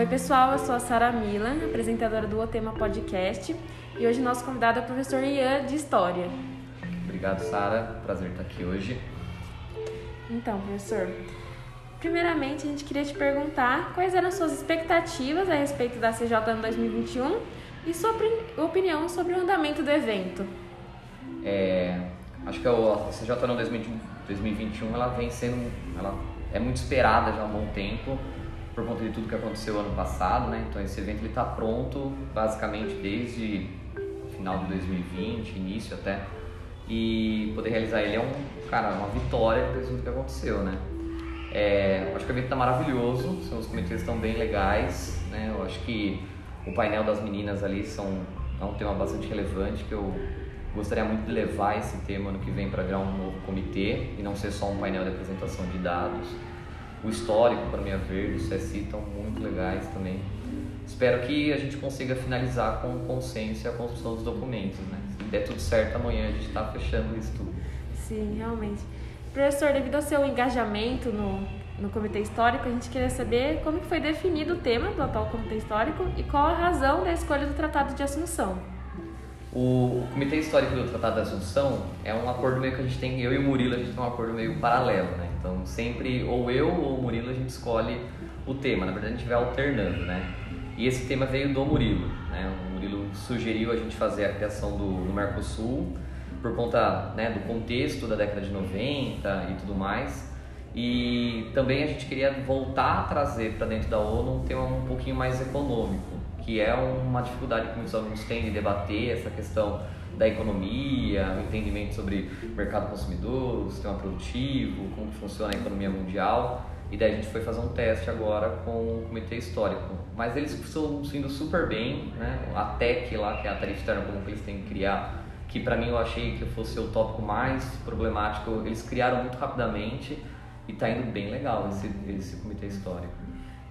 Oi, pessoal, eu sou a Sara Milan, apresentadora do O Tema Podcast, e hoje nosso convidado é o professor Ian de História. Obrigado, Sara. Prazer estar aqui hoje. Então, professor, primeiramente a gente queria te perguntar quais eram suas expectativas a respeito da CJ ano 2021 e sua opinião sobre o andamento do evento. É, acho que a CJ ano 2021 ela vem sendo, ela é muito esperada já há um bom tempo por conta de tudo que aconteceu ano passado, né? Então esse evento ele está pronto basicamente desde final de 2020, início até, e poder realizar ele é um cara uma vitória de tudo que aconteceu, né? É, acho que o evento está maravilhoso, os comitês estão bem legais, né? Eu acho que o painel das meninas ali são é um tema bastante relevante que eu gostaria muito de levar esse tema no que vem para virar um novo comitê e não ser só um painel de apresentação de dados o histórico, para minha ver, do CSI estão muito legais também. Espero que a gente consiga finalizar com consenso a construção dos documentos, né? Se der tudo certo, amanhã a gente está fechando isso tudo. Sim, realmente. Professor, devido ao seu engajamento no, no Comitê Histórico, a gente queria saber como foi definido o tema do atual Comitê Histórico e qual a razão da escolha do Tratado de Assunção. O Comitê Histórico do Tratado de Assunção é um acordo meio que a gente tem, eu e o Murilo, a gente tem um acordo meio paralelo, né? Então sempre, ou eu ou o Murilo, a gente escolhe o tema, na verdade a gente vai alternando, né? E esse tema veio do Murilo, né? O Murilo sugeriu a gente fazer a criação do, do Mercosul por conta né, do contexto da década de 90 e tudo mais. E também a gente queria voltar a trazer para dentro da ONU um tema um pouquinho mais econômico que é uma dificuldade que muitos alunos têm de debater essa questão da economia, o entendimento sobre mercado consumidor, sistema produtivo, como funciona a economia mundial. E daí a gente foi fazer um teste agora com o comitê histórico. Mas eles estão indo super bem, né? A TEC lá, que é a tarifa externa comum que eles têm que criar, que para mim eu achei que fosse o tópico mais problemático, eles criaram muito rapidamente e está indo bem legal esse, esse comitê histórico.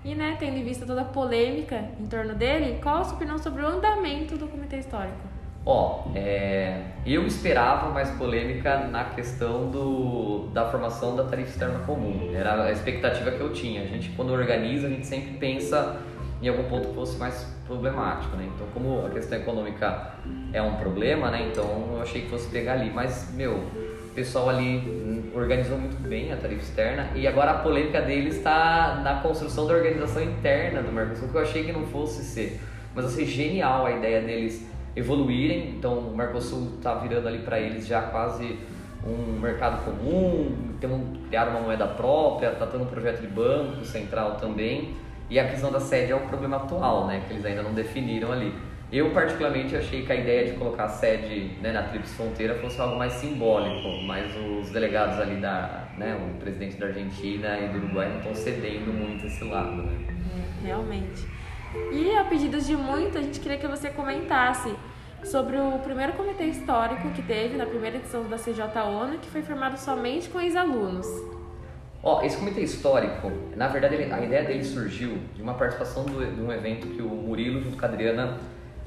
E, né, tendo em vista toda a polêmica em torno dele, qual a sua opinião sobre o andamento do Comitê Histórico? Ó, é, eu esperava mais polêmica na questão do, da formação da tarifa externa comum. Era a expectativa que eu tinha. A gente, quando organiza, a gente sempre pensa em algum ponto que fosse mais problemático, né? Então, como a questão econômica é um problema, né? Então, eu achei que fosse pegar ali. Mas, meu, pessoal ali organizou muito bem a tarifa externa e agora a polêmica deles está na construção da organização interna do Mercosul, que eu achei que não fosse ser. Mas achei genial a ideia deles evoluírem, então o Mercosul está virando ali para eles já quase um mercado comum, tem um, criar uma moeda própria, está tendo um projeto de banco central também. E a questão da sede é o problema atual, né, que eles ainda não definiram ali. Eu, particularmente, achei que a ideia de colocar a sede né, na Tríplice Fronteira fosse algo mais simbólico, mas os delegados ali da, né, o presidente da Argentina e do Uruguai não estão cedendo muito esse lado, né? É, realmente. E a pedidos de muito, a gente queria que você comentasse sobre o primeiro comitê histórico que teve na primeira edição da CJ-ONU, que foi formado somente com ex-alunos. Ó, esse comitê histórico, na verdade, a ideia dele surgiu de uma participação do, de um evento que o Murilo, junto com a Adriana,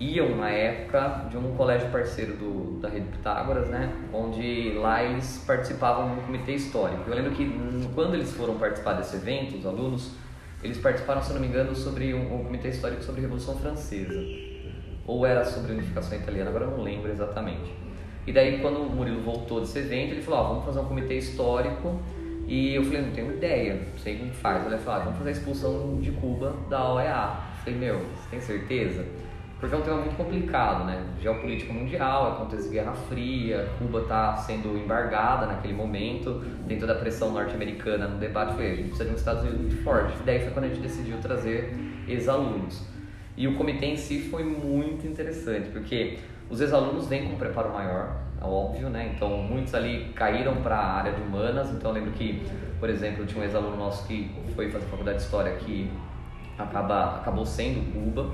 iam na época de um colégio parceiro do, da Rede Pitágoras, né? Onde lá eles participavam de um comitê histórico. Eu lembro que quando eles foram participar desse evento, os alunos, eles participaram, se não me engano, sobre um, um comitê histórico sobre a Revolução Francesa. Ou era sobre a unificação italiana, agora eu não lembro exatamente. E daí, quando o Murilo voltou desse evento, ele falou: ah, vamos fazer um comitê histórico. E eu falei: não tenho ideia, não sei como faz. Ele falou: ah, vamos fazer a expulsão de Cuba da OEA. Eu falei: meu, você tem certeza? Porque é um tema muito complicado, né? Geopolítica mundial, acontece Guerra Fria, Cuba está sendo embargada naquele momento, dentro da pressão norte-americana no debate, foi a gente precisa de um Estados Unidos muito forte. Daí foi quando a gente decidiu trazer ex-alunos. E o comitê em si foi muito interessante, porque os ex-alunos vêm com um preparo maior, é óbvio, né? Então muitos ali caíram para a área de humanas, então eu lembro que, por exemplo, tinha um ex-aluno nosso que foi fazer faculdade de História que acaba, acabou sendo Cuba,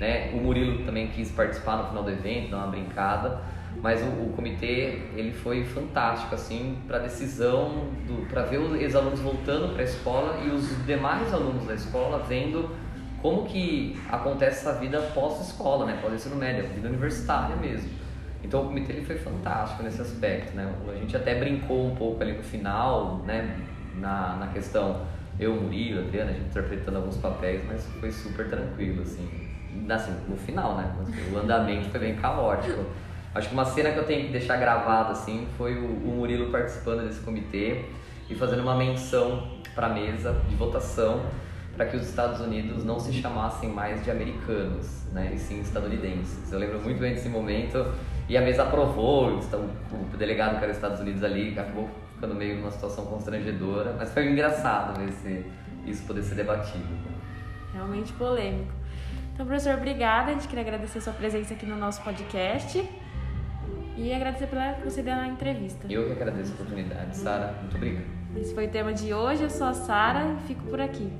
né? O Murilo também quis participar no final do evento, dar uma brincada, mas o, o comitê ele foi fantástico assim para decisão para ver os ex-alunos voltando para a escola e os demais alunos da escola vendo como que acontece essa vida pós-escola, né? Pós ensino médio, vida universitária mesmo. Então o comitê ele foi fantástico nesse aspecto, né? A gente até brincou um pouco ali no final, né? na, na questão, eu, Murilo, Adriana, a gente interpretando alguns papéis, mas foi super tranquilo, assim. assim no final, né? O andamento foi bem caótico. Acho que uma cena que eu tenho que deixar gravada, assim, foi o, Murilo participando desse comitê e fazendo uma menção para a mesa de votação para que os Estados Unidos não se chamassem mais de americanos, né, e sim estadunidenses. Eu lembro muito bem desse momento e a mesa aprovou, o delegado que era dos Estados Unidos ali acabou ficando meio numa situação constrangedora, mas foi engraçado ver se isso poder ser debatido. Realmente polêmico. Então, professor, obrigada. A gente queria agradecer a sua presença aqui no nosso podcast e agradecer pela você dar a entrevista. Eu que agradeço a oportunidade, Sara. Muito obrigado. Esse foi o tema de hoje. Eu sou a Sara e fico por aqui.